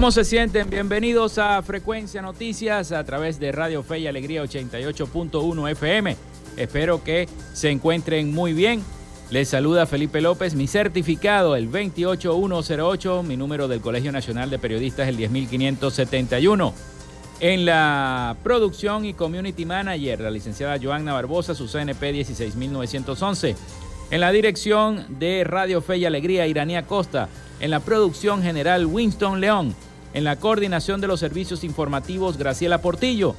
¿Cómo se sienten? Bienvenidos a Frecuencia Noticias a través de Radio Fe y Alegría 88.1 FM. Espero que se encuentren muy bien. Les saluda Felipe López, mi certificado el 28108, mi número del Colegio Nacional de Periodistas el 10571. En la producción y community manager, la licenciada Joanna Barbosa, su CNP 16911. En la dirección de Radio Fe y Alegría, Iranía Costa en la producción general Winston León, en la coordinación de los servicios informativos Graciela Portillo.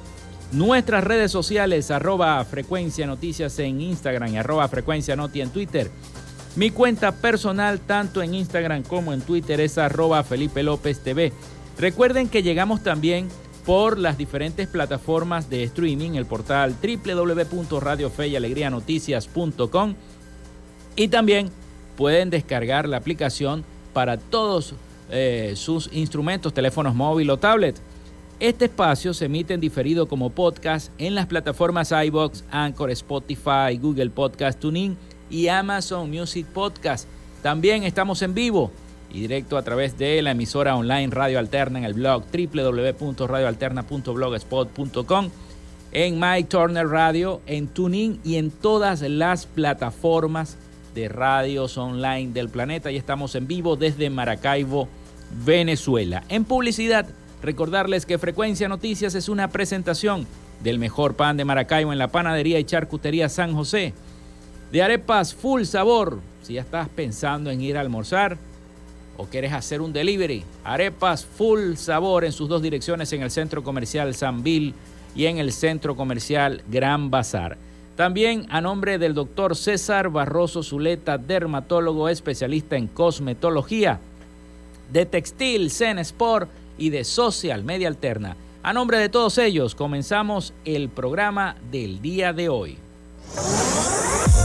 Nuestras redes sociales, arroba frecuencia noticias en Instagram y arroba frecuencia noti en Twitter. Mi cuenta personal, tanto en Instagram como en Twitter, es arroba Felipe López TV. Recuerden que llegamos también por las diferentes plataformas de streaming, el portal www.radiofeyalegrianoticias.com y también pueden descargar la aplicación para todos eh, sus instrumentos, teléfonos móvil o tablet. Este espacio se emite en diferido como podcast en las plataformas iBox, Anchor, Spotify, Google Podcast Tuning y Amazon Music Podcast. También estamos en vivo y directo a través de la emisora online Radio Alterna en el blog www.radioalterna.blogspot.com, en My Turner Radio, en Tuning y en todas las plataformas de radios online del planeta y estamos en vivo desde Maracaibo, Venezuela. En publicidad, recordarles que Frecuencia Noticias es una presentación del mejor pan de Maracaibo en la panadería y charcutería San José. De arepas full sabor, si ya estás pensando en ir a almorzar o quieres hacer un delivery, arepas full sabor en sus dos direcciones en el centro comercial San Bill y en el centro comercial Gran Bazar. También a nombre del doctor César Barroso Zuleta, dermatólogo especialista en cosmetología, de Textil, Zen Sport y de Social Media Alterna. A nombre de todos ellos, comenzamos el programa del día de hoy.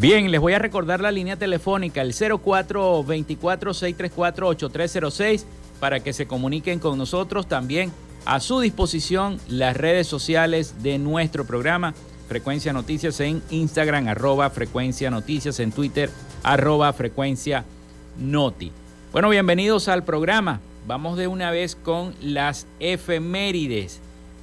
Bien, les voy a recordar la línea telefónica, el 0424-634-8306, para que se comuniquen con nosotros. También a su disposición las redes sociales de nuestro programa, Frecuencia Noticias en Instagram, arroba Frecuencia Noticias, en Twitter, arroba Frecuencia Noti. Bueno, bienvenidos al programa. Vamos de una vez con las efemérides,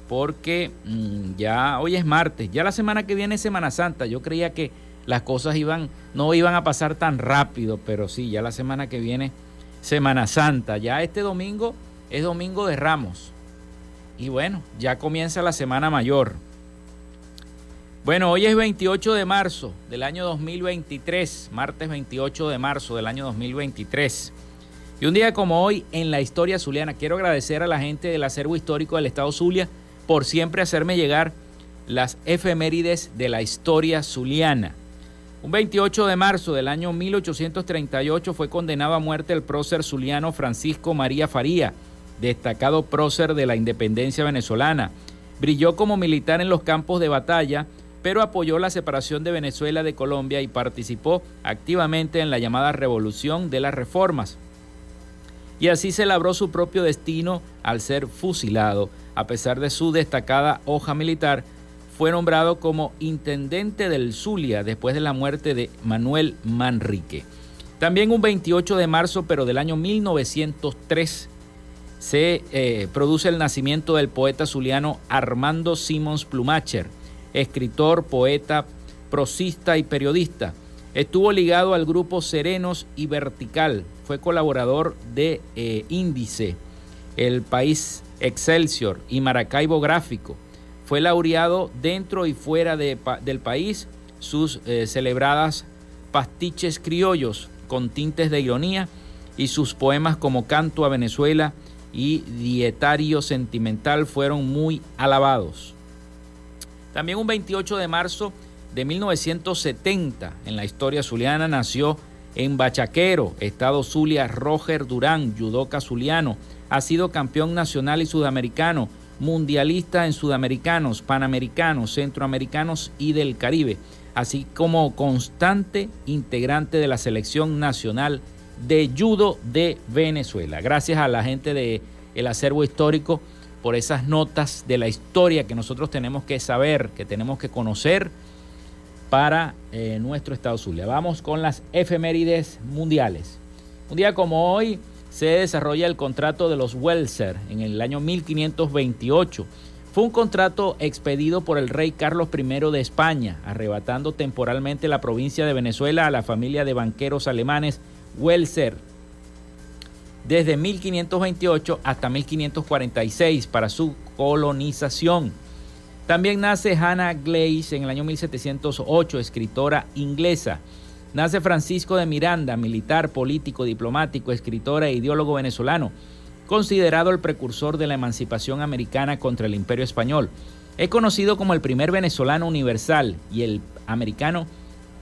porque mm, ya hoy es martes, ya la semana que viene es Semana Santa. Yo creía que las cosas iban, no iban a pasar tan rápido, pero sí, ya la semana que viene, Semana Santa, ya este domingo es domingo de Ramos. Y bueno, ya comienza la Semana Mayor. Bueno, hoy es 28 de marzo del año 2023, martes 28 de marzo del año 2023. Y un día como hoy en la historia zuliana, quiero agradecer a la gente del acervo histórico del Estado Zulia por siempre hacerme llegar las efemérides de la historia zuliana. Un 28 de marzo del año 1838 fue condenado a muerte el prócer zuliano Francisco María Faría, destacado prócer de la independencia venezolana. Brilló como militar en los campos de batalla, pero apoyó la separación de Venezuela de Colombia y participó activamente en la llamada Revolución de las Reformas. Y así se labró su propio destino al ser fusilado, a pesar de su destacada hoja militar, fue nombrado como intendente del Zulia después de la muerte de Manuel Manrique. También un 28 de marzo, pero del año 1903, se eh, produce el nacimiento del poeta zuliano Armando Simons Plumacher, escritor, poeta, prosista y periodista. Estuvo ligado al grupo Serenos y Vertical, fue colaborador de eh, Índice, El País Excelsior y Maracaibo Gráfico fue laureado dentro y fuera del país sus eh, celebradas pastiches criollos con tintes de ironía y sus poemas como Canto a Venezuela y Dietario Sentimental fueron muy alabados. También un 28 de marzo de 1970 en la historia zuliana nació en Bachaquero, Estado Zulia, Roger Durán, judoka zuliano. Ha sido campeón nacional y sudamericano mundialista en sudamericanos, panamericanos, centroamericanos y del Caribe, así como constante integrante de la selección nacional de judo de Venezuela. Gracias a la gente del el acervo histórico por esas notas de la historia que nosotros tenemos que saber, que tenemos que conocer para eh, nuestro Estado Zulia. Vamos con las efemérides mundiales. Un día como hoy, se desarrolla el contrato de los Welser en el año 1528. Fue un contrato expedido por el rey Carlos I de España, arrebatando temporalmente la provincia de Venezuela a la familia de banqueros alemanes Welser. desde 1528 hasta 1546 para su colonización. También nace Hannah Glaze en el año 1708, escritora inglesa. Nace Francisco de Miranda, militar, político, diplomático, escritor e ideólogo venezolano, considerado el precursor de la emancipación americana contra el imperio español. Es conocido como el primer venezolano universal y el americano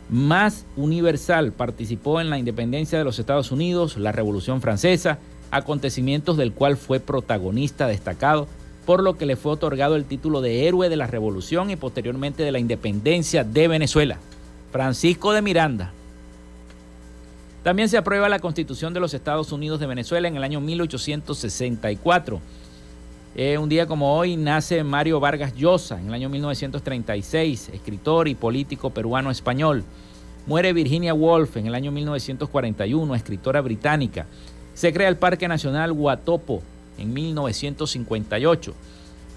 más universal. Participó en la independencia de los Estados Unidos, la Revolución Francesa, acontecimientos del cual fue protagonista destacado, por lo que le fue otorgado el título de héroe de la Revolución y posteriormente de la independencia de Venezuela. Francisco de Miranda. También se aprueba la Constitución de los Estados Unidos de Venezuela en el año 1864. Eh, un día como hoy nace Mario Vargas Llosa en el año 1936, escritor y político peruano-español. Muere Virginia Woolf en el año 1941, escritora británica. Se crea el Parque Nacional Huatopo en 1958.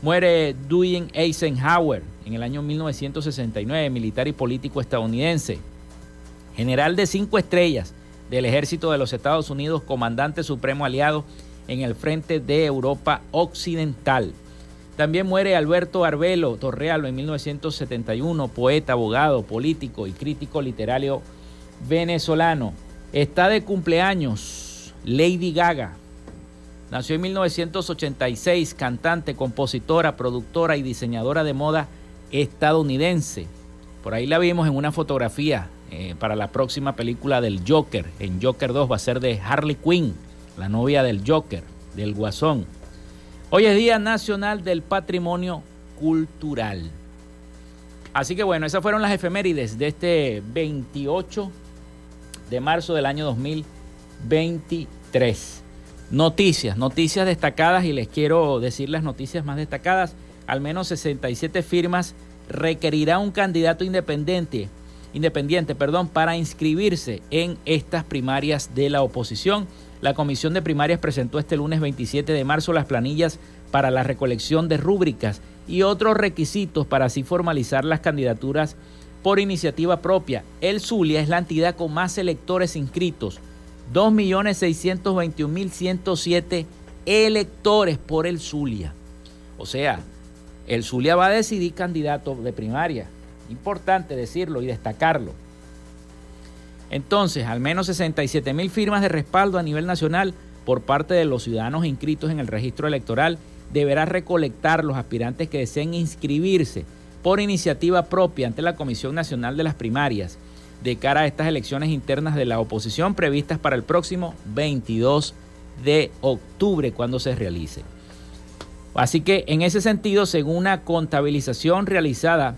Muere Dwayne Eisenhower en el año 1969, militar y político estadounidense. General de cinco estrellas del ejército de los Estados Unidos, comandante supremo aliado en el frente de Europa Occidental. También muere Alberto Arbelo Torrealo en 1971, poeta, abogado, político y crítico literario venezolano. Está de cumpleaños Lady Gaga. Nació en 1986, cantante, compositora, productora y diseñadora de moda estadounidense. Por ahí la vimos en una fotografía eh, para la próxima película del Joker. En Joker 2 va a ser de Harley Quinn la novia del Joker, del Guasón. Hoy es Día Nacional del Patrimonio Cultural. Así que bueno, esas fueron las efemérides de este 28 de marzo del año 2023. Noticias, noticias destacadas y les quiero decir las noticias más destacadas. Al menos 67 firmas requerirá un candidato independiente, independiente, perdón, para inscribirse en estas primarias de la oposición. La Comisión de Primarias presentó este lunes 27 de marzo las planillas para la recolección de rúbricas y otros requisitos para así formalizar las candidaturas por iniciativa propia. El Zulia es la entidad con más electores inscritos, 2.621.107 electores por el Zulia. O sea, el Zulia va a decidir candidato de primaria. Importante decirlo y destacarlo. Entonces, al menos 67 mil firmas de respaldo a nivel nacional por parte de los ciudadanos inscritos en el registro electoral deberá recolectar los aspirantes que deseen inscribirse por iniciativa propia ante la Comisión Nacional de las Primarias de cara a estas elecciones internas de la oposición previstas para el próximo 22 de octubre cuando se realice. Así que en ese sentido, según una contabilización realizada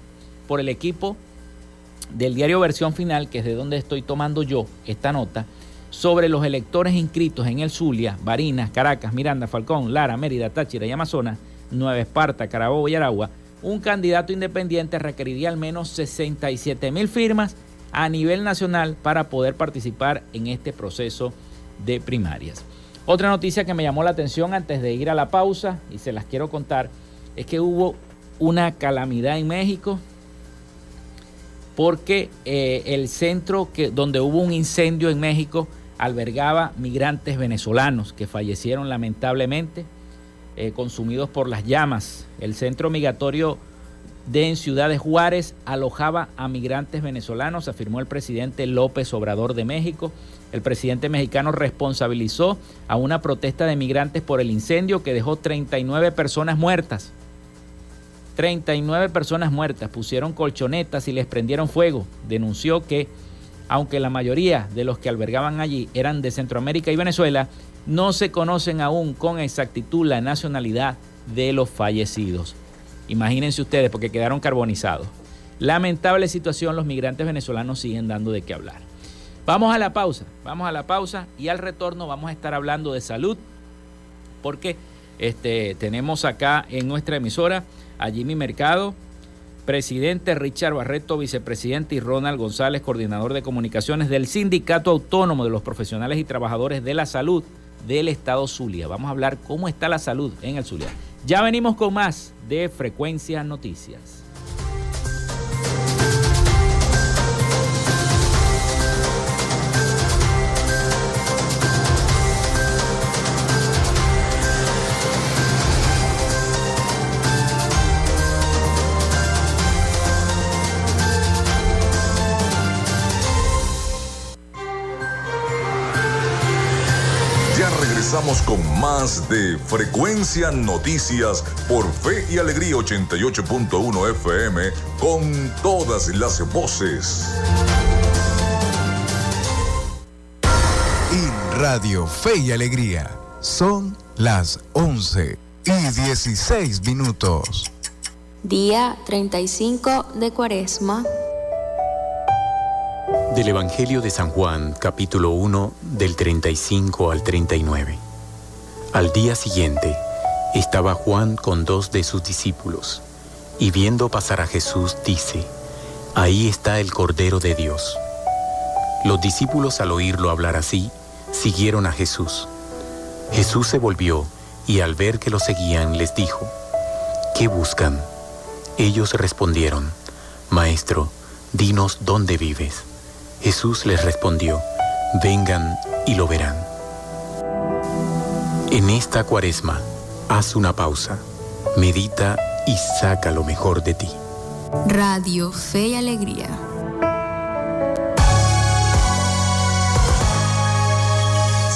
por el equipo del diario Versión Final, que es de donde estoy tomando yo esta nota, sobre los electores inscritos en el Zulia, Barinas, Caracas, Miranda, Falcón, Lara, Mérida, Táchira y Amazonas, Nueva Esparta, Carabobo y Aragua, un candidato independiente requeriría al menos 67 mil firmas a nivel nacional para poder participar en este proceso de primarias. Otra noticia que me llamó la atención antes de ir a la pausa y se las quiero contar es que hubo una calamidad en México porque eh, el centro que, donde hubo un incendio en México albergaba migrantes venezolanos que fallecieron lamentablemente eh, consumidos por las llamas. El centro migratorio de en Ciudad Juárez alojaba a migrantes venezolanos, afirmó el presidente López Obrador de México. El presidente mexicano responsabilizó a una protesta de migrantes por el incendio que dejó 39 personas muertas. 39 personas muertas, pusieron colchonetas y les prendieron fuego. Denunció que, aunque la mayoría de los que albergaban allí eran de Centroamérica y Venezuela, no se conocen aún con exactitud la nacionalidad de los fallecidos. Imagínense ustedes, porque quedaron carbonizados. Lamentable situación, los migrantes venezolanos siguen dando de qué hablar. Vamos a la pausa, vamos a la pausa y al retorno vamos a estar hablando de salud, porque este, tenemos acá en nuestra emisora a Jimmy Mercado, presidente Richard Barreto, vicepresidente y Ronald González, coordinador de comunicaciones del Sindicato Autónomo de los Profesionales y Trabajadores de la Salud del Estado Zulia. Vamos a hablar cómo está la salud en el Zulia. Ya venimos con más de Frecuencia Noticias. Regresamos con más de Frecuencia Noticias por Fe y Alegría 88.1 FM con todas las voces. Y Radio Fe y Alegría son las 11 y 16 minutos. Día 35 de Cuaresma. Del Evangelio de San Juan, capítulo 1, del 35 al 39. Al día siguiente, estaba Juan con dos de sus discípulos, y viendo pasar a Jesús, dice, Ahí está el Cordero de Dios. Los discípulos al oírlo hablar así, siguieron a Jesús. Jesús se volvió y al ver que lo seguían les dijo, ¿qué buscan? Ellos respondieron, Maestro, dinos dónde vives. Jesús les respondió, vengan y lo verán. En esta cuaresma, haz una pausa, medita y saca lo mejor de ti. Radio Fe y Alegría.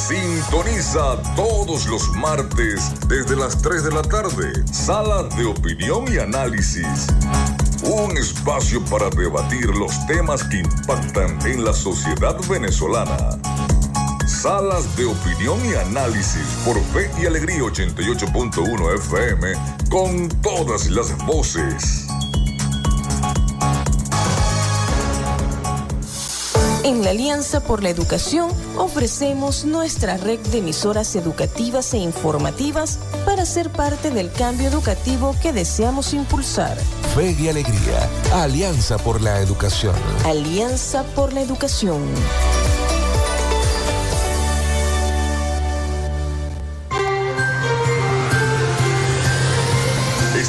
Sintoniza todos los martes desde las 3 de la tarde. Sala de opinión y análisis un espacio para debatir los temas que impactan en la sociedad venezolana. Salas de opinión y análisis por Fe y Alegría 88.1 FM con todas las voces. En la Alianza por la Educación ofrecemos nuestra red de emisoras educativas e informativas para ser parte del cambio educativo que deseamos impulsar. Fe y Alegría, Alianza por la Educación. Alianza por la Educación.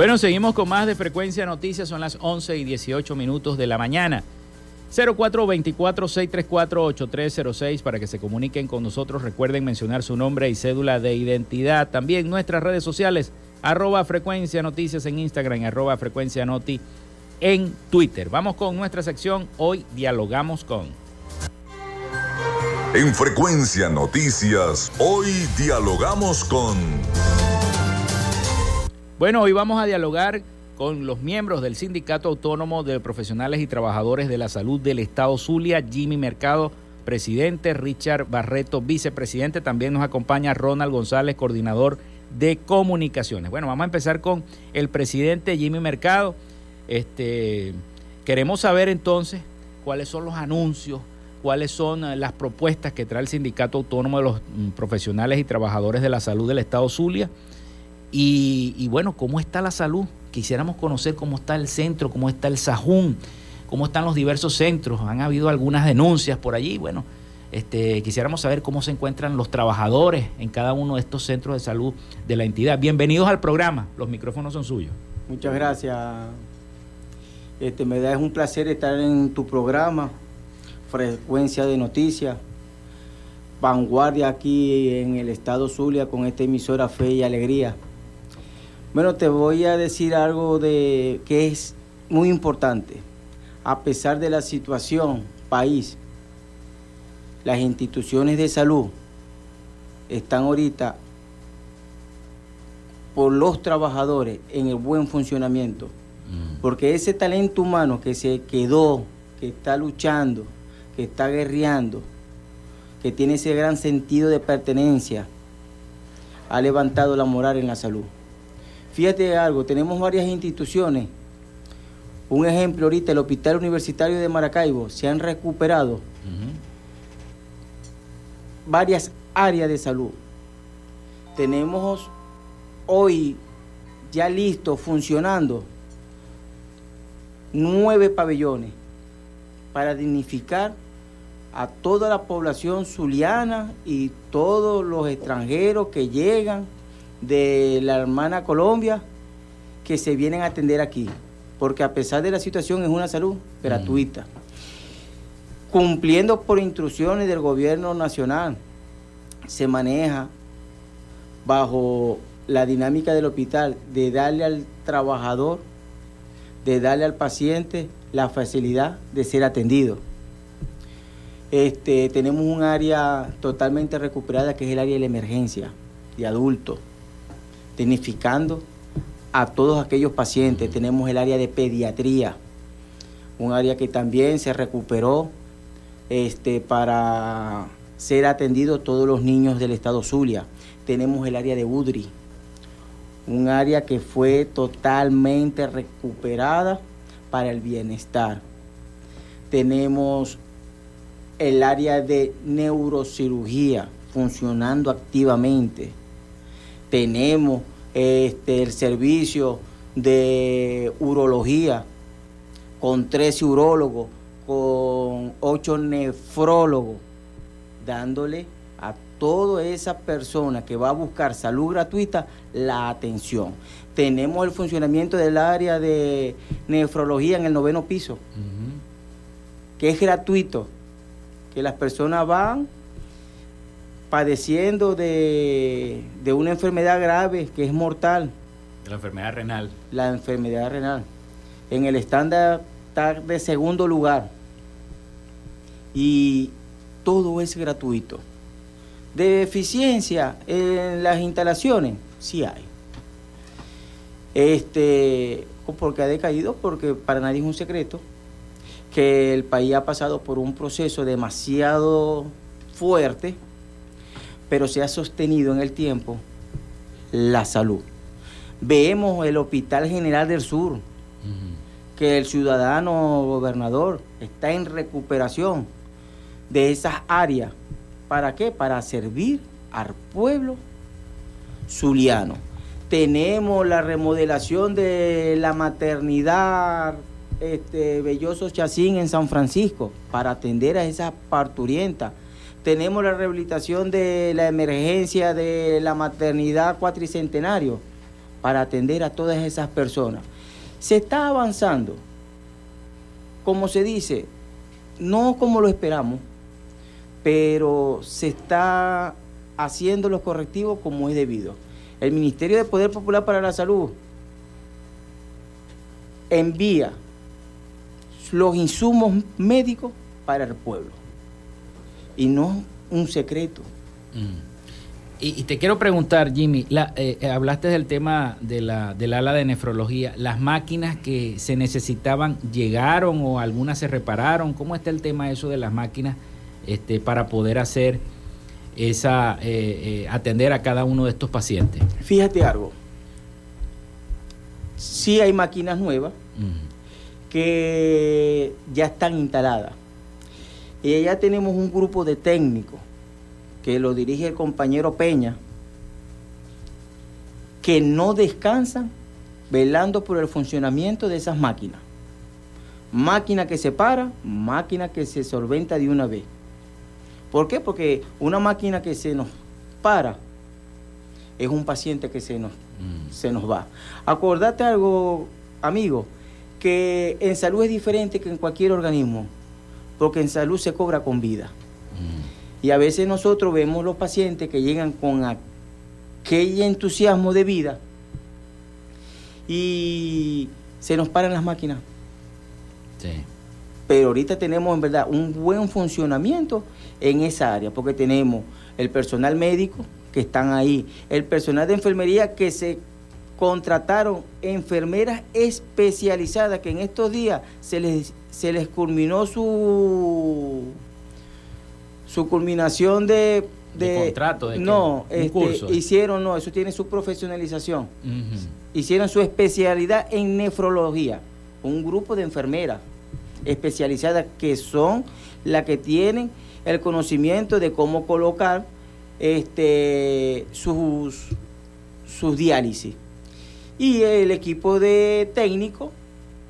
Bueno, seguimos con más de Frecuencia Noticias, son las 11 y 18 minutos de la mañana. 0424-634-8306 para que se comuniquen con nosotros. Recuerden mencionar su nombre y cédula de identidad. También nuestras redes sociales, arroba Frecuencia Noticias en Instagram, arroba Frecuencia Noti en Twitter. Vamos con nuestra sección. Hoy dialogamos con. En Frecuencia Noticias, hoy dialogamos con... Bueno, hoy vamos a dialogar con los miembros del Sindicato Autónomo de Profesionales y Trabajadores de la Salud del Estado Zulia, Jimmy Mercado, presidente, Richard Barreto, vicepresidente. También nos acompaña Ronald González, coordinador de comunicaciones. Bueno, vamos a empezar con el presidente Jimmy Mercado. Este, queremos saber entonces cuáles son los anuncios, cuáles son eh, las propuestas que trae el Sindicato Autónomo de los mm, Profesionales y Trabajadores de la Salud del Estado Zulia y, bueno, ¿cómo está la salud? Quisiéramos conocer cómo está el centro, cómo está el Sajún, cómo están los diversos centros. Han habido algunas denuncias por allí. Bueno, este, quisiéramos saber cómo se encuentran los trabajadores en cada uno de estos centros de salud de la entidad. Bienvenidos al programa. Los micrófonos son suyos. Muchas gracias. Este, me da es un placer estar en tu programa, Frecuencia de Noticias, vanguardia aquí en el estado Zulia con esta emisora Fe y Alegría. Bueno, te voy a decir algo de que es muy importante. A pesar de la situación país, las instituciones de salud están ahorita por los trabajadores en el buen funcionamiento. Mm. Porque ese talento humano que se quedó, que está luchando, que está guerreando, que tiene ese gran sentido de pertenencia, ha levantado la moral en la salud. Fíjate algo, tenemos varias instituciones. Un ejemplo ahorita, el Hospital Universitario de Maracaibo, se han recuperado varias áreas de salud. Tenemos hoy ya listo, funcionando, nueve pabellones para dignificar a toda la población zuliana y todos los extranjeros que llegan de la hermana Colombia que se vienen a atender aquí, porque a pesar de la situación es una salud gratuita, cumpliendo por instrucciones del gobierno nacional, se maneja bajo la dinámica del hospital de darle al trabajador, de darle al paciente la facilidad de ser atendido. Este, tenemos un área totalmente recuperada que es el área de la emergencia de adultos, dignificando a todos aquellos pacientes. Tenemos el área de pediatría, un área que también se recuperó este, para ser atendido todos los niños del estado Zulia. Tenemos el área de UDRI, un área que fue totalmente recuperada para el bienestar. Tenemos el área de neurocirugía funcionando activamente. Tenemos este, el servicio de urología con 13 urólogos, con 8 nefrólogos, dándole a toda esa persona que va a buscar salud gratuita la atención. Tenemos el funcionamiento del área de nefrología en el noveno piso, que es gratuito que las personas van padeciendo de, una enfermedad grave que es mortal. La enfermedad renal. La enfermedad renal. En el estándar está de segundo lugar. Y todo es gratuito. De eficiencia en las instalaciones, sí hay. Este, porque ha decaído, porque para nadie es un secreto que el país ha pasado por un proceso demasiado fuerte, pero se ha sostenido en el tiempo la salud. Vemos el Hospital General del Sur, que el ciudadano gobernador está en recuperación de esas áreas. ¿Para qué? Para servir al pueblo zuliano. Tenemos la remodelación de la maternidad este, Belloso Chacín en San Francisco para atender a esas parturientas. Tenemos la rehabilitación de la emergencia de la maternidad cuatricentenario para atender a todas esas personas. Se está avanzando, como se dice, no como lo esperamos, pero se está haciendo los correctivos como es debido. El Ministerio de Poder Popular para la Salud envía los insumos médicos para el pueblo. Y no un secreto. Mm. Y, te quiero preguntar, Jimmy, eh, eh, hablaste del tema de la, del ala de nefrología. ¿Las máquinas que se necesitaban llegaron o algunas se repararon? ¿Cómo está el tema eso de las máquinas este, para poder hacer esa, eh, atender a cada uno de estos pacientes? Fíjate algo. Sí hay máquinas nuevas, que ya están instaladas. Y ya tenemos un grupo de técnicos que lo dirige el compañero Peña, que no descansan velando por el funcionamiento de esas máquinas. Máquina que se para, máquina que se solventa de una vez. ¿Por qué? Porque una máquina que se nos para es un paciente que se nos, mm. se nos va. Acordate algo, amigo, que en salud es diferente que en cualquier organismo, porque en salud se cobra con vida. Mm. Y a veces nosotros vemos los pacientes que llegan con aquel entusiasmo de vida y se nos paran las máquinas. Pero ahorita tenemos en verdad un buen funcionamiento en esa área, porque tenemos el personal médico que están ahí, el personal de enfermería que se contrataron enfermeras especializadas que en estos días se les, se les culminó su, su culminación de, de, contrato, de no, este, hicieron, no, eso tiene su profesionalización. Hicieron su especialidad en nefrología, un grupo de enfermeras especializadas que son las que tienen el conocimiento de cómo colocar este, sus, sus diálisis y el equipo de técnico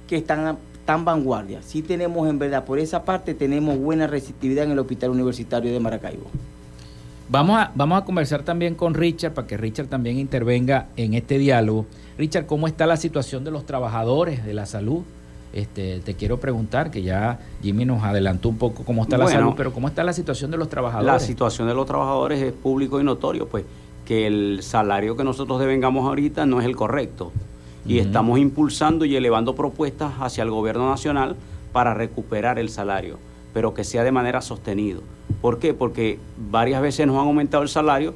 que están tan vanguardia. Sí tenemos en verdad, por esa parte tenemos buena receptividad en el Hospital Universitario de Maracaibo. Vamos a, vamos a conversar también con Richard para que Richard también intervenga en este diálogo. Richard, ¿cómo está la situación de los trabajadores de la salud? Este, te quiero preguntar, que ya Jimmy nos adelantó un poco cómo está la salud, pero ¿cómo está la situación de los trabajadores? La situación de los trabajadores es público y notorio, pues que el salario que nosotros devengamos ahorita no es el correcto. Y estamos impulsando y elevando propuestas hacia el gobierno nacional para recuperar el salario, pero que sea de manera sostenido. ¿Por qué? Porque varias veces nos han aumentado el salario,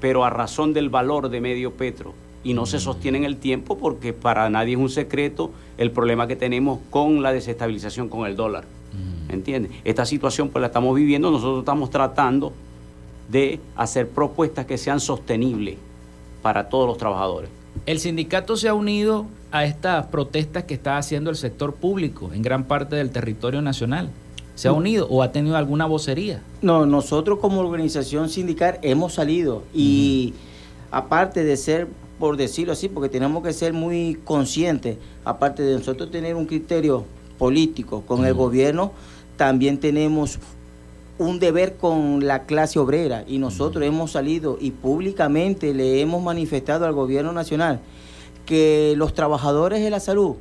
pero a razón del valor de medio petro. Y no se sostiene en el tiempo porque para nadie es un secreto el problema que tenemos con la desestabilización con el dólar. ¿Entiendes? Esta situación pues la estamos viviendo, nosotros estamos tratando de hacer propuestas que sean sostenibles para todos los trabajadores. El sindicato se ha unido a estas protestas que está haciendo el sector público en gran parte del territorio nacional. ¿Se ha unido o ha tenido alguna vocería? No, nosotros como organización sindical hemos salido y aparte de ser, por decirlo así, porque tenemos que ser muy conscientes, aparte de nosotros tener un criterio político con el gobierno, también tenemos un deber con la clase obrera y nosotros hemos salido y públicamente le hemos manifestado al gobierno nacional que los trabajadores de la salud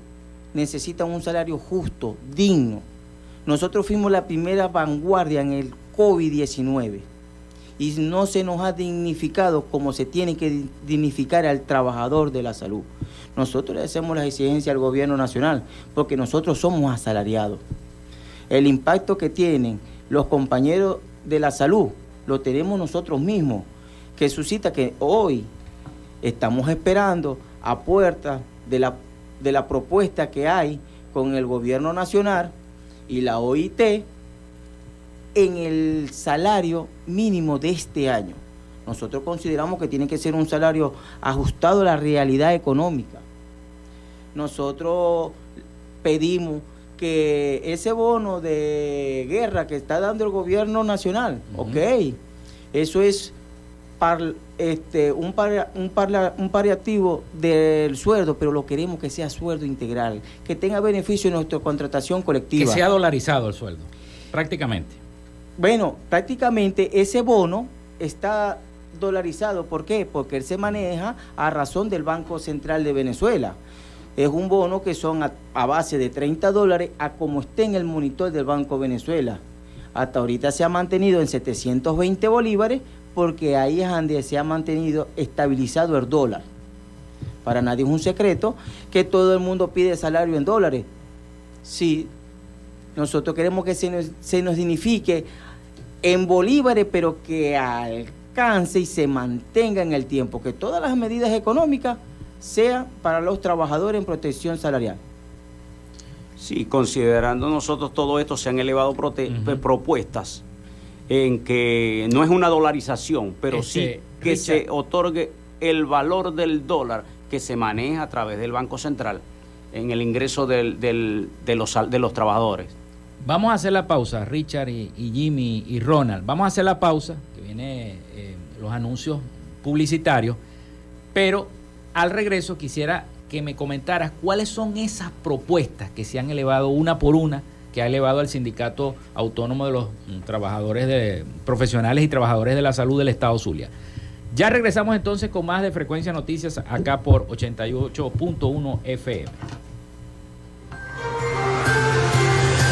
necesitan un salario justo, digno, nosotros fuimos la primera vanguardia en el COVID-19 y no se nos ha dignificado como se tiene que dignificar al trabajador de la salud. Nosotros le hacemos la exigencia al gobierno nacional porque nosotros somos asalariados. El impacto que tienen los compañeros de la salud lo tenemos nosotros mismos, que suscita que hoy estamos esperando a puerta de la, de la propuesta que hay con el gobierno nacional y la OIT en el salario mínimo de este año. Nosotros consideramos que tiene que ser un salario ajustado a la realidad económica. Nosotros pedimos que ese bono de guerra que está dando el gobierno nacional, ok, eso es este, un, un, un paliativo del sueldo, pero lo queremos que sea sueldo integral, que tenga beneficio en nuestra contratación colectiva. Que sea dolarizado el sueldo, prácticamente. Bueno, prácticamente ese bono está dolarizado. ¿Por qué? Porque él se maneja a razón del Banco Central de Venezuela. Es un bono que son a, base de 30 dólares a como esté en el monitor del Banco Venezuela. Hasta ahorita se ha mantenido en 720 bolívares porque ahí es donde se ha mantenido estabilizado el dólar. Para nadie es un secreto que todo el mundo pide salario en dólares. Sí, nosotros queremos que se nos, se nos dignifique en bolívares, pero que alcance y se mantenga en el tiempo, que todas las medidas económicas sean para los trabajadores en protección salarial. Sí, considerando nosotros todo esto, se han elevado propuestas en que no es una dolarización, pero sí este, que se otorgue el valor del dólar que se maneja a través del Banco Central en el ingreso del, de, los, de los trabajadores. Vamos a hacer la pausa, Richard y, Jimmy y Ronald. Vamos a hacer la pausa, que viene eh, los anuncios publicitarios, pero al regreso quisiera que me comentaras cuáles son esas propuestas que se han elevado una por una que ha elevado al Sindicato Autónomo de los Trabajadores de, Profesionales y Trabajadores de la Salud del Estado Zulia. Ya regresamos entonces con más de Frecuencia Noticias acá por 88.1 FM.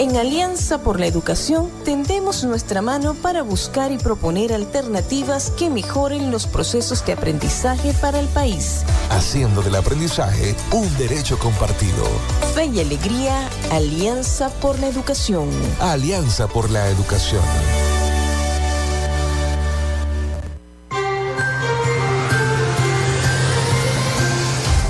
En Alianza por la Educación tendemos nuestra mano para buscar y proponer alternativas que mejoren los procesos de aprendizaje para el país. Haciendo del aprendizaje un derecho compartido. Fe y Alegría, Alianza por la Educación. Alianza por la Educación.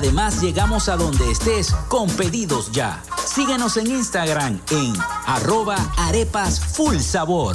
Además, llegamos a donde estés con pedidos ya. Síguenos en Instagram en arroba arepas full sabor.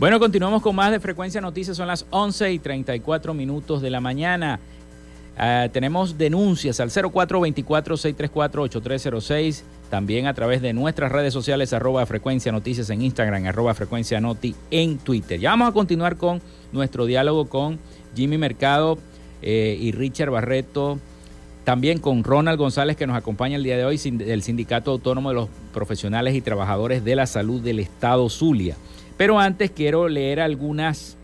Bueno, continuamos con más de Frecuencia Noticias. Son las 11 y 34 minutos de la mañana. Ah, tenemos denuncias al 0424-634-8306. También a través de nuestras redes sociales, arroba Frecuencia Noticias en Instagram, arroba Frecuencia Noti en Twitter. Ya vamos a continuar con nuestro diálogo con Jimmy Mercado eh, y Richard Barreto. También con Ronald González, que nos acompaña el día de hoy, del Sindicato Autónomo de los Profesionales y Trabajadores de la Salud del Estado Zulia. Pero antes quiero leer algunas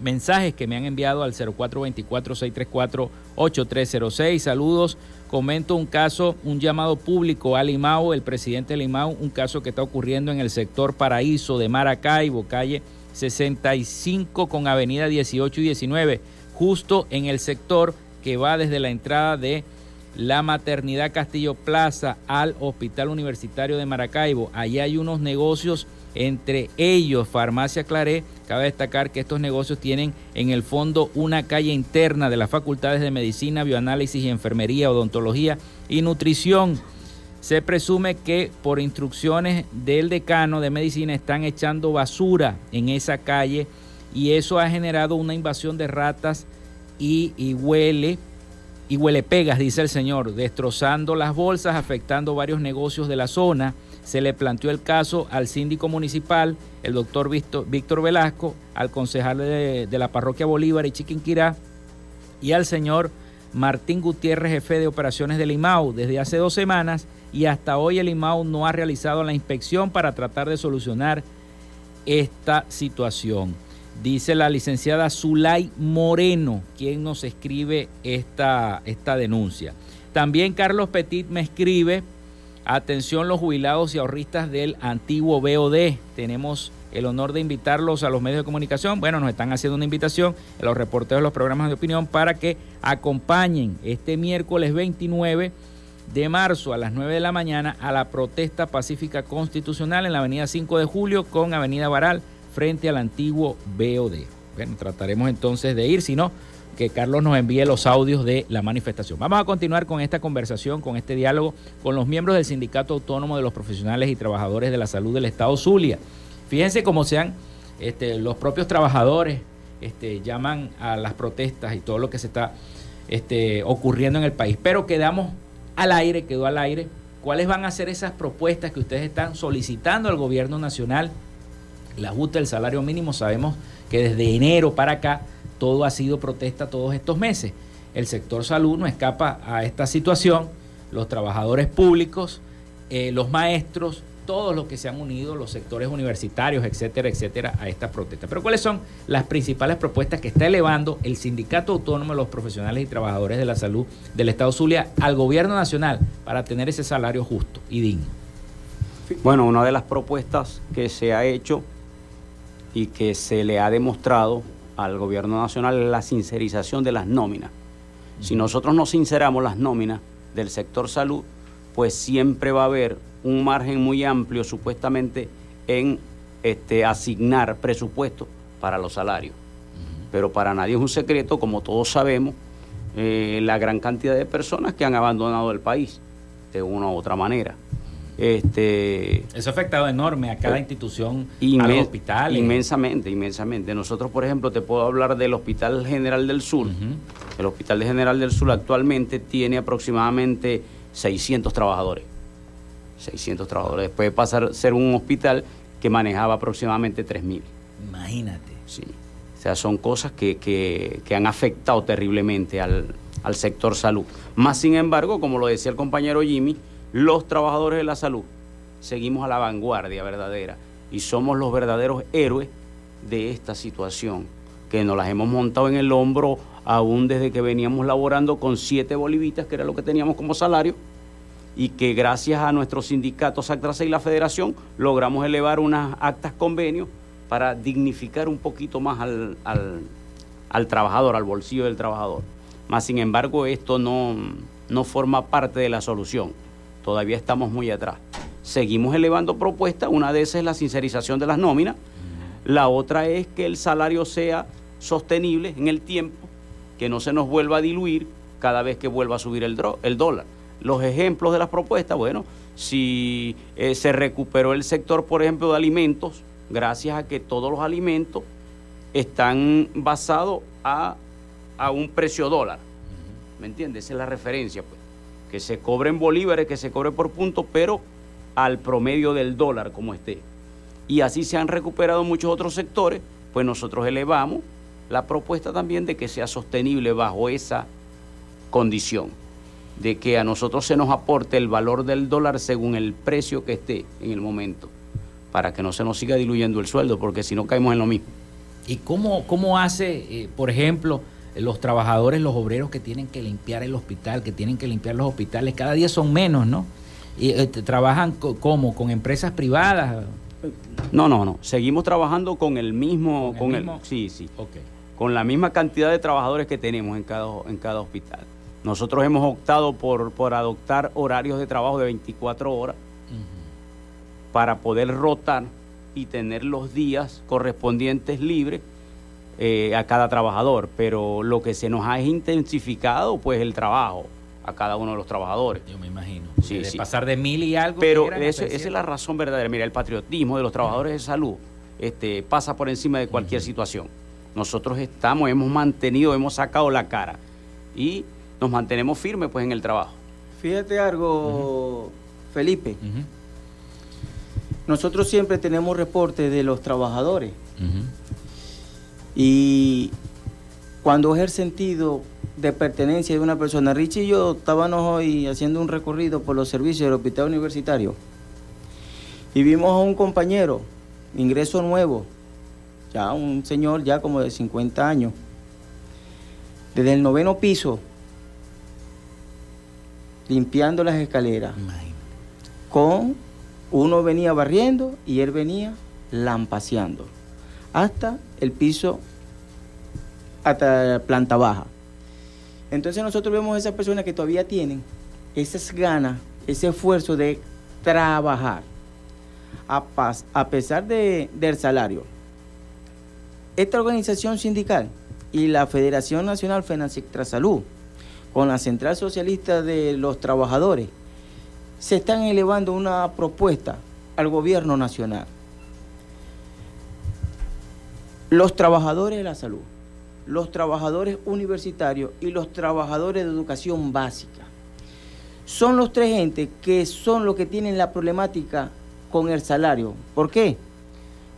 mensajes que me han enviado al 0424-634-8306. Saludos. Comento un caso, un llamado público a Limao, el presidente de Limao, un caso que está ocurriendo en el sector Paraíso de Maracaibo, calle 65 con avenida 18 y 19, justo en el sector que va desde la entrada de la Maternidad Castillo Plaza al Hospital Universitario de Maracaibo. Allí hay unos negocios entre ellos Farmacia Claré. Cabe destacar que estos negocios tienen en el fondo una calle interna de las facultades de medicina, bioanálisis y enfermería, odontología y nutrición. Se presume que por instrucciones del decano de medicina están echando basura en esa calle y eso ha generado una invasión de ratas y, y huele y huele pegas, dice el señor, destrozando las bolsas, afectando varios negocios de la zona se le planteó el caso al síndico municipal, el doctor Víctor Velasco, al concejal de, la parroquia Bolívar y Chiquinquirá y al señor Martín Gutiérrez, jefe de operaciones del IMAU, desde hace dos semanas y hasta hoy el IMAU no ha realizado la inspección para tratar de solucionar esta situación. dice la licenciada Zulay Moreno, quien nos escribe esta, esta denuncia. También Carlos Petit me escribe, atención los jubilados y ahorristas del antiguo BOD, tenemos el honor de invitarlos a los medios de comunicación. Bueno, nos están haciendo una invitación a los reporteros de los programas de opinión para que acompañen este miércoles 29 de marzo a las 9 de la mañana a la protesta pacífica constitucional en la avenida 5 de julio con avenida Baral frente al antiguo BOD. Bueno, trataremos entonces de ir, si no, que Carlos nos envíe los audios de la manifestación. Vamos a continuar con esta conversación, con este diálogo con los miembros del Sindicato Autónomo de los Profesionales y Trabajadores de la Salud del Estado Zulia. Fíjense cómo sean este, los propios trabajadores este, llaman a las protestas y todo lo que se está este, ocurriendo en el país. Pero quedamos al aire, quedó al aire. ¿Cuáles van a ser esas propuestas que ustedes están solicitando al gobierno nacional? La ajuste del salario mínimo, sabemos que desde enero para acá todo ha sido protesta todos estos meses. El sector salud no escapa a esta situación, los trabajadores públicos, eh, los maestros, todos los que se han unido, los sectores universitarios, etcétera, etcétera, a esta protesta. Pero ¿cuáles son las principales propuestas que está elevando el Sindicato Autónomo de los Profesionales y Trabajadores de la Salud del Estado Zulia al gobierno nacional para tener ese salario justo y digno? Bueno, una de las propuestas que se ha hecho y que se le ha demostrado al gobierno nacional es la sincerización de las nóminas. Si nosotros no sinceramos las nóminas del sector salud, pues siempre va a haber un margen muy amplio supuestamente en este, asignar presupuesto para los salarios. Pero para nadie es un secreto, como todos sabemos, eh, la gran cantidad de personas que han abandonado el país de una u otra manera. Este, Eso ha afectado enorme a cada eh, institución, a los hospitales. Inmensamente, inmensamente. Nosotros, por ejemplo, te puedo hablar del Hospital General del Sur. El Hospital General del Sur actualmente tiene aproximadamente 600 trabajadores. 600 trabajadores. Después de pasar a ser un hospital que manejaba aproximadamente 3.000. Imagínate. Sí. O sea, son cosas que, han afectado terriblemente al, al sector salud. Más sin embargo, como lo decía el compañero Jimmy, los trabajadores de la salud seguimos a la vanguardia verdadera y somos los verdaderos héroes de esta situación, que nos las hemos montado en el hombro aún desde que veníamos laborando con siete bolivitas, que era lo que teníamos como salario, y que gracias a nuestros sindicatos Actrase y la Federación logramos elevar unas actas convenios para dignificar un poquito más al, al, trabajador, al bolsillo del trabajador. Más sin embargo, esto no, no forma parte de la solución. Todavía estamos muy atrás. Seguimos elevando propuestas. Una de esas es la sincerización de las nóminas. La otra es que el salario sea sostenible en el tiempo, que no se nos vuelva a diluir cada vez que vuelva a subir el, dólar los ejemplos de las propuestas, bueno, si eh, se recuperó el sector, por ejemplo, de alimentos, gracias a que todos los alimentos están basados a, un precio dólar. ¿Me entiendes? Esa es la referencia, pues. Que se cobre en bolívares, que se cobre por punto, pero al promedio del dólar como esté. Y así se han recuperado muchos otros sectores, pues nosotros elevamos la propuesta también de que sea sostenible bajo esa condición de que a nosotros se nos aporte el valor del dólar según el precio que esté en el momento, para que no se nos siga diluyendo el sueldo, porque si no caemos en lo mismo. ¿Y cómo, cómo hace, eh, por ejemplo, los trabajadores, los obreros que tienen que limpiar el hospital, que tienen que limpiar los hospitales, cada día son menos, ¿no? Y eh, trabajan como con empresas privadas. No, no, no. Seguimos trabajando con el mismo, con, el, sí, sí. Con la misma cantidad de trabajadores que tenemos en cada, en cada hospital. Nosotros hemos optado por, por adoptar horarios de trabajo de 24 horas para poder rotar y tener los días correspondientes libres eh, a cada trabajador. Pero lo que se nos ha intensificado, pues, el trabajo a cada uno de los trabajadores. Yo me imagino. Sí, de pasar de mil y algo. Pero esa es la razón verdadera. Mira, el patriotismo de los trabajadores de salud este, pasa por encima de cualquier situación. Nosotros estamos, hemos mantenido, hemos sacado la cara. Y nos mantenemos firmes pues en el trabajo. Fíjate algo, Felipe. Nosotros siempre tenemos reportes de los trabajadores. Y cuando es el sentido de pertenencia de una persona, Richie y yo estábamos hoy haciendo un recorrido por los servicios del hospital universitario. Y vimos a un compañero, ingreso nuevo, ya un señor ya como de 50 años, desde el noveno piso, limpiando las escaleras, con uno venía barriendo y él venía lampaseando, hasta el piso, hasta la planta baja. Entonces nosotros vemos a esas personas que todavía tienen esas ganas, ese esfuerzo de trabajar, a, pesar de, del salario. Esta organización sindical y la Federación Nacional Fenasectra Salud, con la Central Socialista de los Trabajadores, se están elevando una propuesta al gobierno nacional. Los trabajadores de la salud, los trabajadores universitarios y los trabajadores de educación básica son los tres entes que son los que tienen la problemática con el salario. ¿Por qué?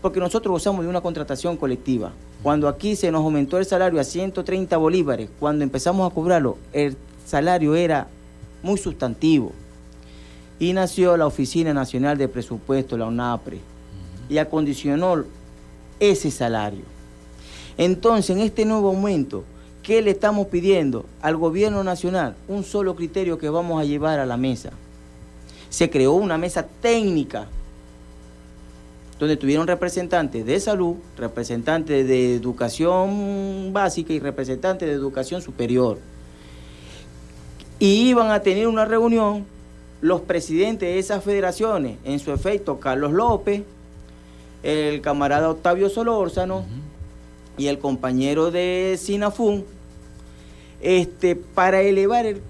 Porque nosotros gozamos de una contratación colectiva. Cuando aquí se nos aumentó el salario a 130 bolívares, cuando empezamos a cobrarlo, el salario era muy sustantivo. Y nació la Oficina Nacional de Presupuesto, la UNAPRE, y acondicionó ese salario. Entonces, en este nuevo aumento, ¿qué le estamos pidiendo al gobierno nacional? Un solo criterio que vamos a llevar a la mesa. Se creó una mesa técnica donde tuvieron representantes de salud, representantes de educación básica y representantes de educación superior. Y iban a tener una reunión los presidentes de esas federaciones, en su efecto Carlos López, el camarada Octavio Solórzano y el compañero de Sinafún, este, para elevar el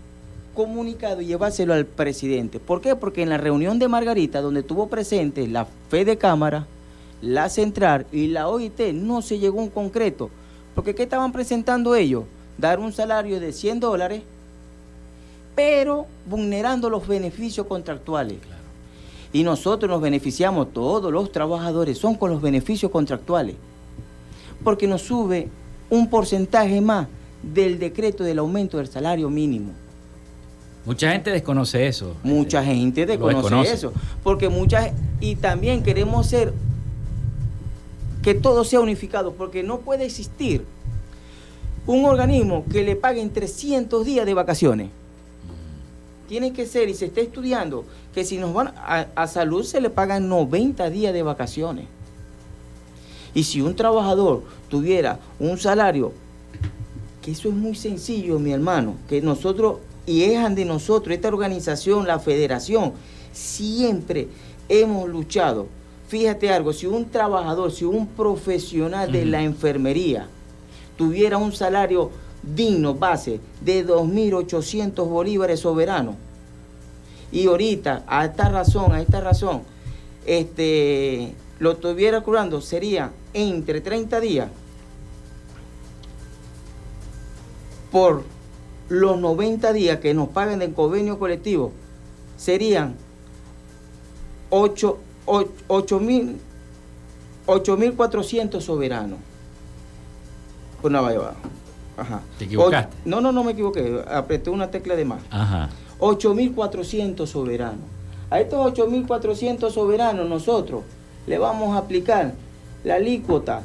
comunicado y llevárselo al presidente. ¿Por qué? Porque en la reunión de Margarita, donde tuvo presente la fe de Cámara, la Central y la OIT, no se llegó a un concreto. Porque ¿qué estaban presentando ellos? Dar un salario de 100 dólares, pero vulnerando los beneficios contractuales. Y nosotros nos beneficiamos, todos los trabajadores son con los beneficios contractuales. Porque nos sube un porcentaje más del decreto del aumento del salario mínimo. Mucha gente desconoce eso. Mucha gente desconoce, eso. Porque muchas. Y también queremos ser. Que todo sea unificado. Porque no puede existir un organismo que le paguen 300 días de vacaciones. Tiene que ser, y se está estudiando, que si nos van a, a salud se le pagan 90 días de vacaciones. Y si un trabajador tuviera un salario, que eso es muy sencillo, mi hermano, que nosotros y es de nosotros, esta organización, la federación, siempre hemos luchado. Fíjate algo, si un trabajador, si un profesional de la enfermería tuviera un salario digno, base, de 2.800 bolívares soberanos, y ahorita, a esta razón, a esta razón, este, lo estuviera curando, sería entre 30 días por los 90 días que nos paguen del convenio colectivo serían 8.400 soberanos. Una vaya Ajá. ¿Te equivocaste? no, no, no me equivoqué. Apreté una tecla de más. Ajá. 8.400 soberanos. A estos 8.400 soberanos nosotros le vamos a aplicar la alícuota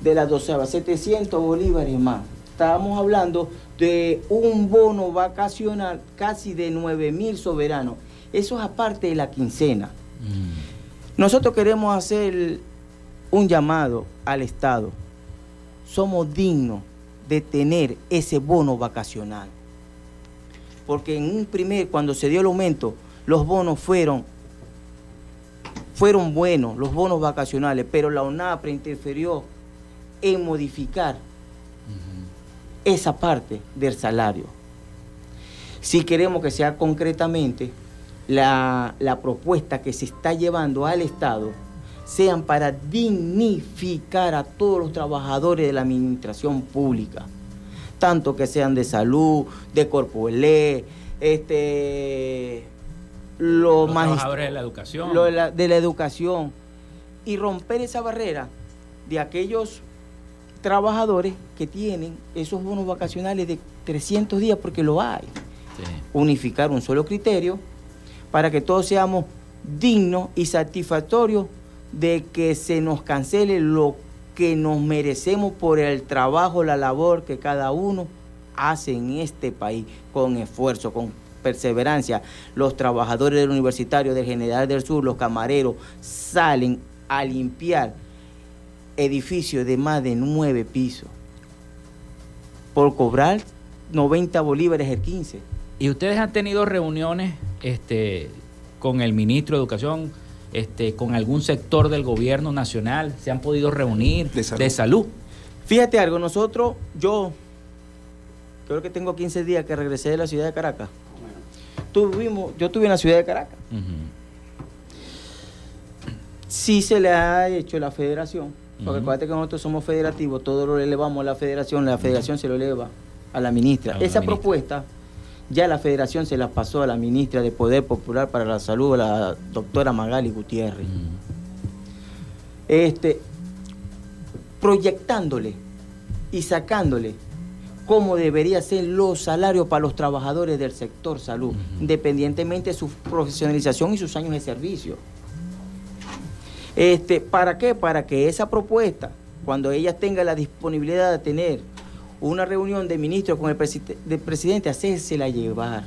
de la doceava, 700 bolívares más estábamos hablando de un bono vacacional casi de 9 mil soberanos. Eso es aparte de la quincena. Mm. Nosotros queremos hacer un llamado al Estado. Somos dignos de tener ese bono vacacional. Porque en un primer, cuando se dio el aumento, los bonos fueron, fueron buenos, los bonos vacacionales, pero la UNAPRE interfirió en modificar esa parte del salario. Si queremos que sea concretamente la, propuesta que se está llevando al Estado, sean para dignificar a todos los trabajadores de la administración pública, tanto que sean de salud, de corpoelé, este, los, trabajadores de la educación. de la educación, y romper esa barrera de aquellos trabajadores que tienen esos bonos vacacionales de 300 días, porque lo hay. Unificar un solo criterio para que todos seamos dignos y satisfactorios de que se nos cancele lo que nos merecemos por el trabajo, la labor que cada uno hace en este país con esfuerzo, con perseverancia. Los trabajadores del universitario, del General del Sur, los camareros, salen a limpiar edificios de más de nueve pisos por cobrar 90 bolívares el 15. ¿Y ustedes han tenido reuniones este, con el ministro de Educación, este, con algún sector del gobierno nacional? ¿Se han podido reunir de salud? Fíjate algo, nosotros, yo creo que tengo 15 días que regresé de la ciudad de Caracas. Tuvimos, yo estuve en la ciudad de Caracas. Sí se le ha hecho la federación, porque acuérdate que nosotros somos federativos, todo lo elevamos a la federación, la federación se lo eleva a la ministra. Esa propuesta ya la federación se la pasó a la ministra de Poder Popular para la Salud, la doctora Magali Gutiérrez. Este, proyectándole y sacándole cómo debería ser los salarios para los trabajadores del sector salud, independientemente de su profesionalización y sus años de servicio. Este, ¿Para qué? Para que esa propuesta, cuando ella tenga la disponibilidad de tener una reunión de ministros con el presidente, hacérsela llevar.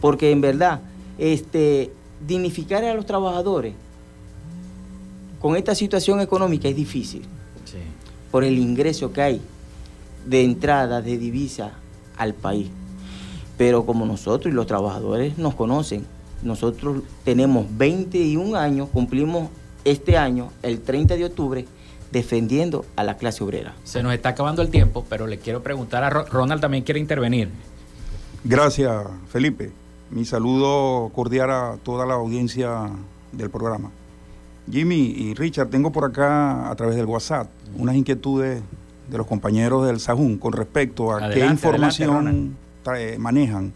Porque en verdad, este, dignificar a los trabajadores con esta situación económica es difícil. Por el ingreso que hay de entrada de divisa al país. Pero como nosotros y los trabajadores nos conocen, nosotros tenemos 21 años, cumplimos este año, el 30 de octubre, defendiendo a la clase obrera. Se nos está acabando el tiempo, pero le quiero preguntar a Ronald, también quiere intervenir. Gracias, Felipe. Mi saludo cordial a toda la audiencia del programa. Jimmy y Richard, tengo por acá a través del WhatsApp unas inquietudes de los compañeros del SAJUN con respecto a qué información manejan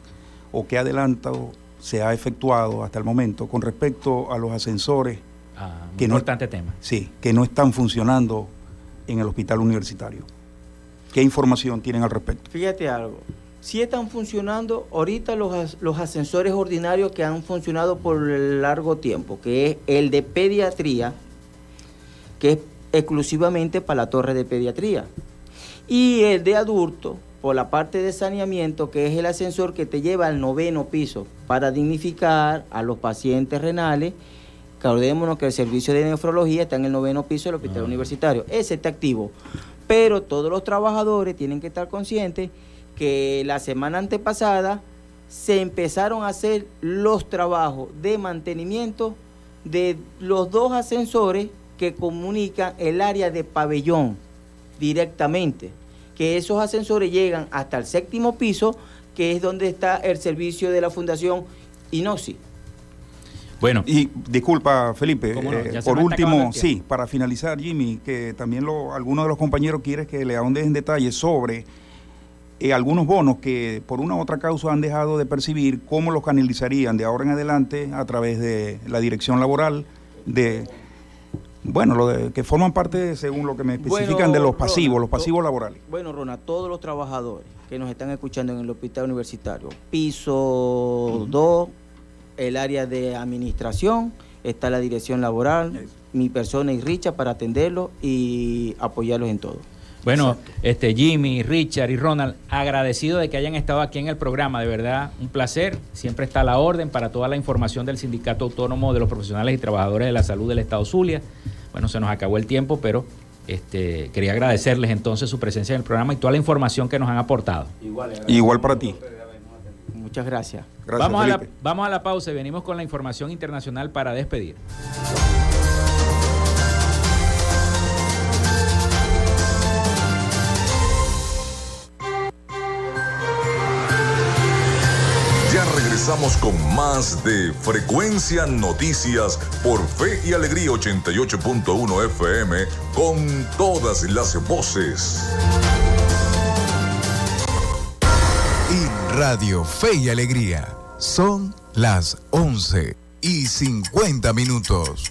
o qué adelanto se ha efectuado hasta el momento con respecto a los ascensores Ah, que importante tema. Sí, que no están funcionando en el hospital universitario. ¿Qué información tienen al respecto? Fíjate algo. Sí están funcionando ahorita los, los ascensores ordinarios que han funcionado por largo tiempo, que es el de pediatría, que es exclusivamente para la torre de pediatría, y el de adulto, por la parte de saneamiento, que es el ascensor que te lleva al noveno piso para dignificar a los pacientes renales Acordémonos que el servicio de nefrología está en el noveno piso del hospital ah. universitario. Ese está activo. Pero todos los trabajadores tienen que estar conscientes que la semana antepasada se empezaron a hacer los trabajos de mantenimiento de los dos ascensores que comunican el área de pabellón directamente. Que esos ascensores llegan hasta el séptimo piso, que es donde está el servicio de la Fundación INOSI. Bueno. Y disculpa, Felipe, eh, por último, sí, para finalizar, Jimmy, que también lo, algunos de los compañeros quieren que le ahondes en detalle sobre eh, algunos bonos que por una u otra causa han dejado de percibir, cómo los canalizarían de ahora en adelante a través de la dirección laboral, de bueno, lo de, que forman parte, según lo que me especifican, de los pasivos, los pasivos laborales. Bueno, Rona, todos los trabajadores que nos están escuchando en el hospital universitario, piso 2, el área de administración, está la dirección laboral, mi persona y Richard para atenderlos y apoyarlos en todo. Bueno, este Jimmy, Richard y Ronald, agradecido de que hayan estado aquí en el programa, de verdad, un placer. Siempre está a la orden para toda la información del Sindicato Autónomo de los Profesionales y Trabajadores de la Salud del Estado Zulia. Bueno, se nos acabó el tiempo, pero este, quería agradecerles entonces su presencia en el programa y toda la información que nos han aportado. Igual para ti. Muchas gracias. vamos, a la, vamos a la pausa y venimos con la información internacional para despedir. Regresamos con más de Frecuencia Noticias por Fe y Alegría 88.1 FM con todas las voces. Radio Fe y Alegría. Son las 11 y 50 minutos.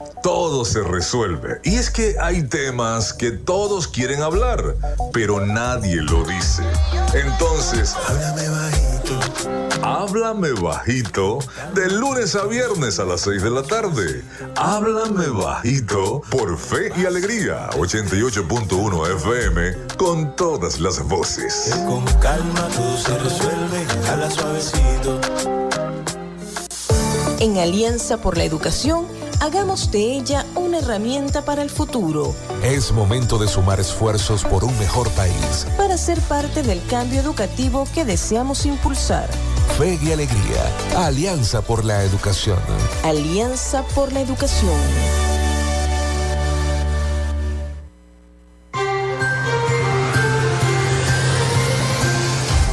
todo se resuelve. Y es que hay temas que todos quieren hablar, pero nadie lo dice. Entonces, háblame bajito. Háblame bajito de lunes a viernes a las 6 de la tarde. Háblame bajito por Fe y Alegría 88.1 FM con todas las voces. Con calma todo se resuelve, habla suavecito en Alianza por la Educación, hagamos de ella una herramienta para el futuro. Es momento de sumar esfuerzos por un mejor país. Para ser parte del cambio educativo que deseamos impulsar. Fe y alegría. Alianza por la Educación. Alianza por la Educación.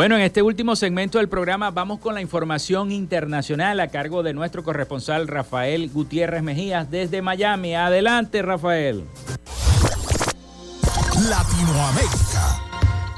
Bueno, en este último segmento del programa vamos con la información internacional a cargo de nuestro corresponsal Rafael Gutiérrez Mejías desde Miami. Adelante, Rafael. Latinoamérica.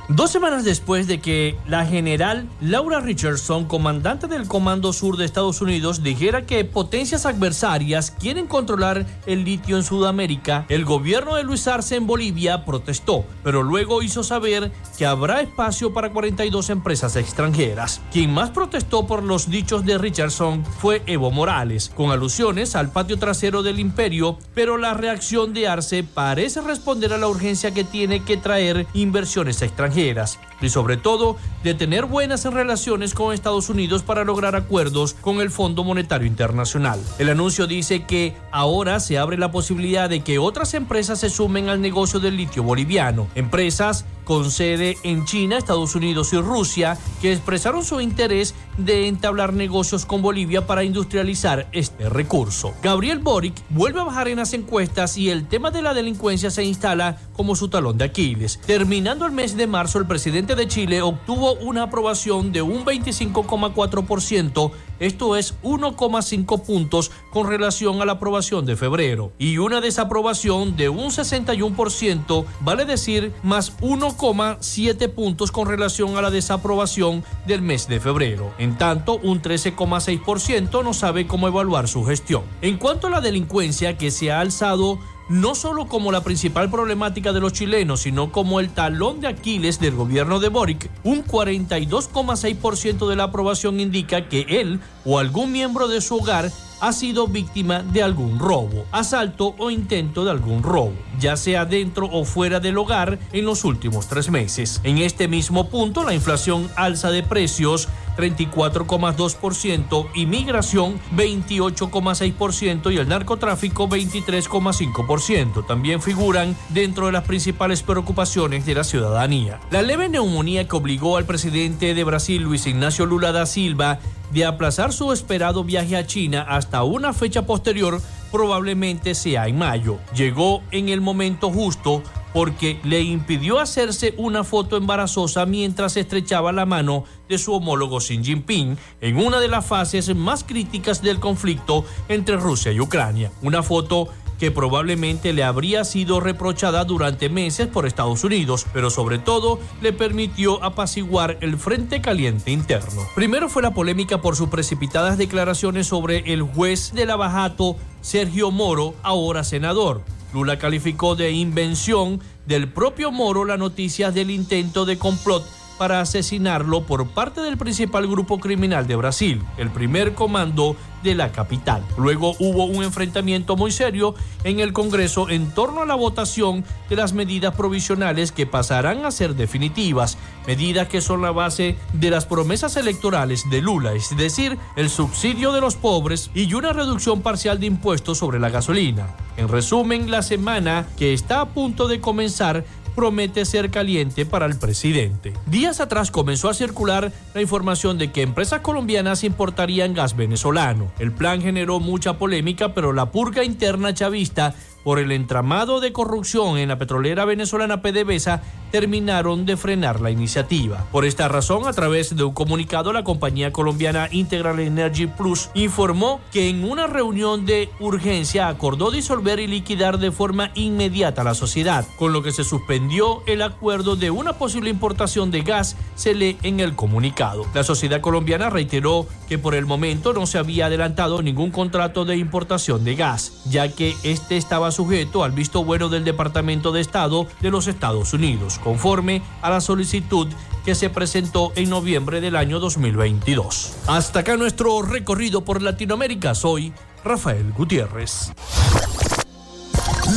Dos semanas después de que la general Laura Richardson, comandante del Comando Sur de Estados Unidos, dijera que potencias adversarias quieren controlar el litio en Sudamérica, el gobierno de Luis Arce en Bolivia protestó, pero luego hizo saber que habrá espacio para 42 empresas extranjeras. Quien más protestó por los dichos de Richardson fue Evo Morales, con alusiones al patio trasero del imperio, pero la reacción de Arce parece responder a la urgencia que tiene que traer inversiones extranjeras Kiitos. Y sobre todo de tener buenas relaciones con Estados Unidos para lograr acuerdos con el Fondo Monetario Internacional. El anuncio dice que ahora se abre la posibilidad de que otras empresas se sumen al negocio del litio boliviano, empresas con sede en China, Estados Unidos y Rusia, que expresaron su interés de entablar negocios con Bolivia para industrializar este recurso. Gabriel Boric vuelve a bajar en las encuestas y el tema de la delincuencia se instala como su talón de Aquiles. Terminando el mes de marzo, el presidente de Chile obtuvo una aprobación de un 25,4%, esto es 1,5 puntos con relación a la aprobación de febrero, y una desaprobación de un 61%, vale decir más 1,7 puntos con relación a la desaprobación del mes de febrero. En tanto, un 13,6% no sabe cómo evaluar su gestión. En cuanto a la delincuencia que se ha alzado no solo como la principal problemática de los chilenos, sino como el talón de Aquiles del gobierno de Boric, un 42,6% de la aprobación indica que él o algún miembro de su hogar ha sido víctima de algún robo, asalto o intento de algún robo, ya sea dentro o fuera del hogar en los últimos tres meses. En este mismo punto, la inflación alza de precios 34,2%, inmigración 28,6% y el narcotráfico 23,5%. También figuran dentro de las principales preocupaciones de la ciudadanía. La leve neumonía que obligó al presidente de Brasil, Luis Ignacio Lula da Silva, de aplazar su esperado viaje a China hasta una fecha posterior probablemente sea en mayo. Llegó en el momento justo porque le impidió hacerse una foto embarazosa mientras estrechaba la mano de su homólogo Xi Jinping en una de las fases más críticas del conflicto entre Rusia y Ucrania. Una foto que probablemente le habría sido reprochada durante meses por Estados Unidos, pero sobre todo le permitió apaciguar el frente caliente interno. Primero fue la polémica por sus precipitadas declaraciones sobre el juez de Lavajato, Sergio Moro, ahora senador. Lula calificó de invención. Del propio Moro la noticia del intento de complot para asesinarlo por parte del principal grupo criminal de Brasil, el primer comando de la capital. Luego hubo un enfrentamiento muy serio en el Congreso en torno a la votación de las medidas provisionales que pasarán a ser definitivas, medidas que son la base de las promesas electorales de Lula, es decir, el subsidio de los pobres y una reducción parcial de impuestos sobre la gasolina. En resumen, la semana que está a punto de comenzar promete ser caliente para el presidente. Días atrás comenzó a circular la información de que empresas colombianas importarían gas venezolano. El plan generó mucha polémica, pero la purga interna chavista por el entramado de corrupción en la petrolera venezolana PDVSA terminaron de frenar la iniciativa. Por esta razón, a través de un comunicado, la compañía colombiana Integral Energy Plus informó que en una reunión de urgencia acordó disolver y liquidar de forma inmediata la sociedad, con lo que se suspendió el acuerdo de una posible importación de gas, se lee en el comunicado. La sociedad colombiana reiteró que por el momento no se había adelantado ningún contrato de importación de gas, ya que este estaba sujeto al visto bueno del Departamento de Estado de los Estados Unidos conforme a la solicitud que se presentó en noviembre del año 2022. Hasta acá nuestro recorrido por Latinoamérica. Soy Rafael Gutiérrez.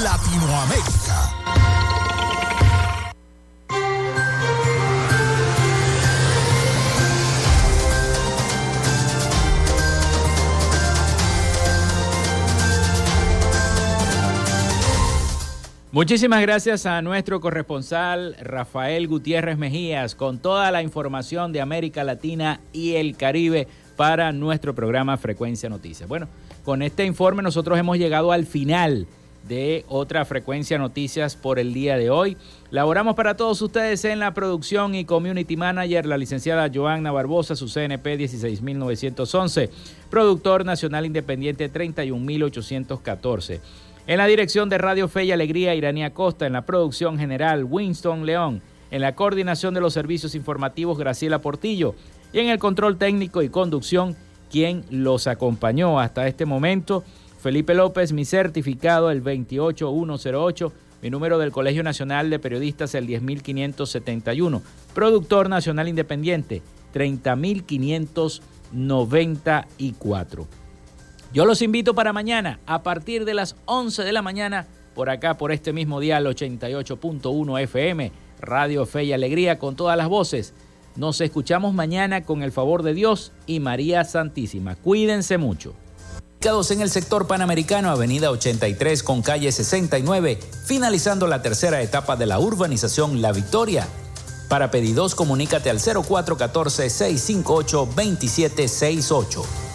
Latinoamérica. Muchísimas gracias a nuestro corresponsal Rafael Gutiérrez Mejías con toda la información de América Latina y el Caribe para nuestro programa Frecuencia Noticias. Bueno, con este informe nosotros hemos llegado al final de otra Frecuencia Noticias por el día de hoy. Laboramos para todos ustedes en la producción y community manager, la licenciada Joanna Barbosa, su CNP 16911, productor nacional independiente 31814. En la dirección de Radio Fe y Alegría, Iranía Costa. En la producción general, Winston León. En la coordinación de los servicios informativos, Graciela Portillo. Y en el control técnico y conducción, quien los acompañó hasta este momento, Felipe López, mi certificado el 28108, mi número del Colegio Nacional de Periodistas el 10571, productor nacional independiente 30594. Yo los invito para mañana a partir de las 11 de la mañana por acá, por este mismo dial 88.1 FM, Radio Fe y Alegría con todas las voces. Nos escuchamos mañana con el favor de Dios y María Santísima. Cuídense mucho. en el sector panamericano, Avenida 83 con calle 69, finalizando la tercera etapa de la urbanización La Victoria. Para pedidos, comunícate al 0414-658-2768.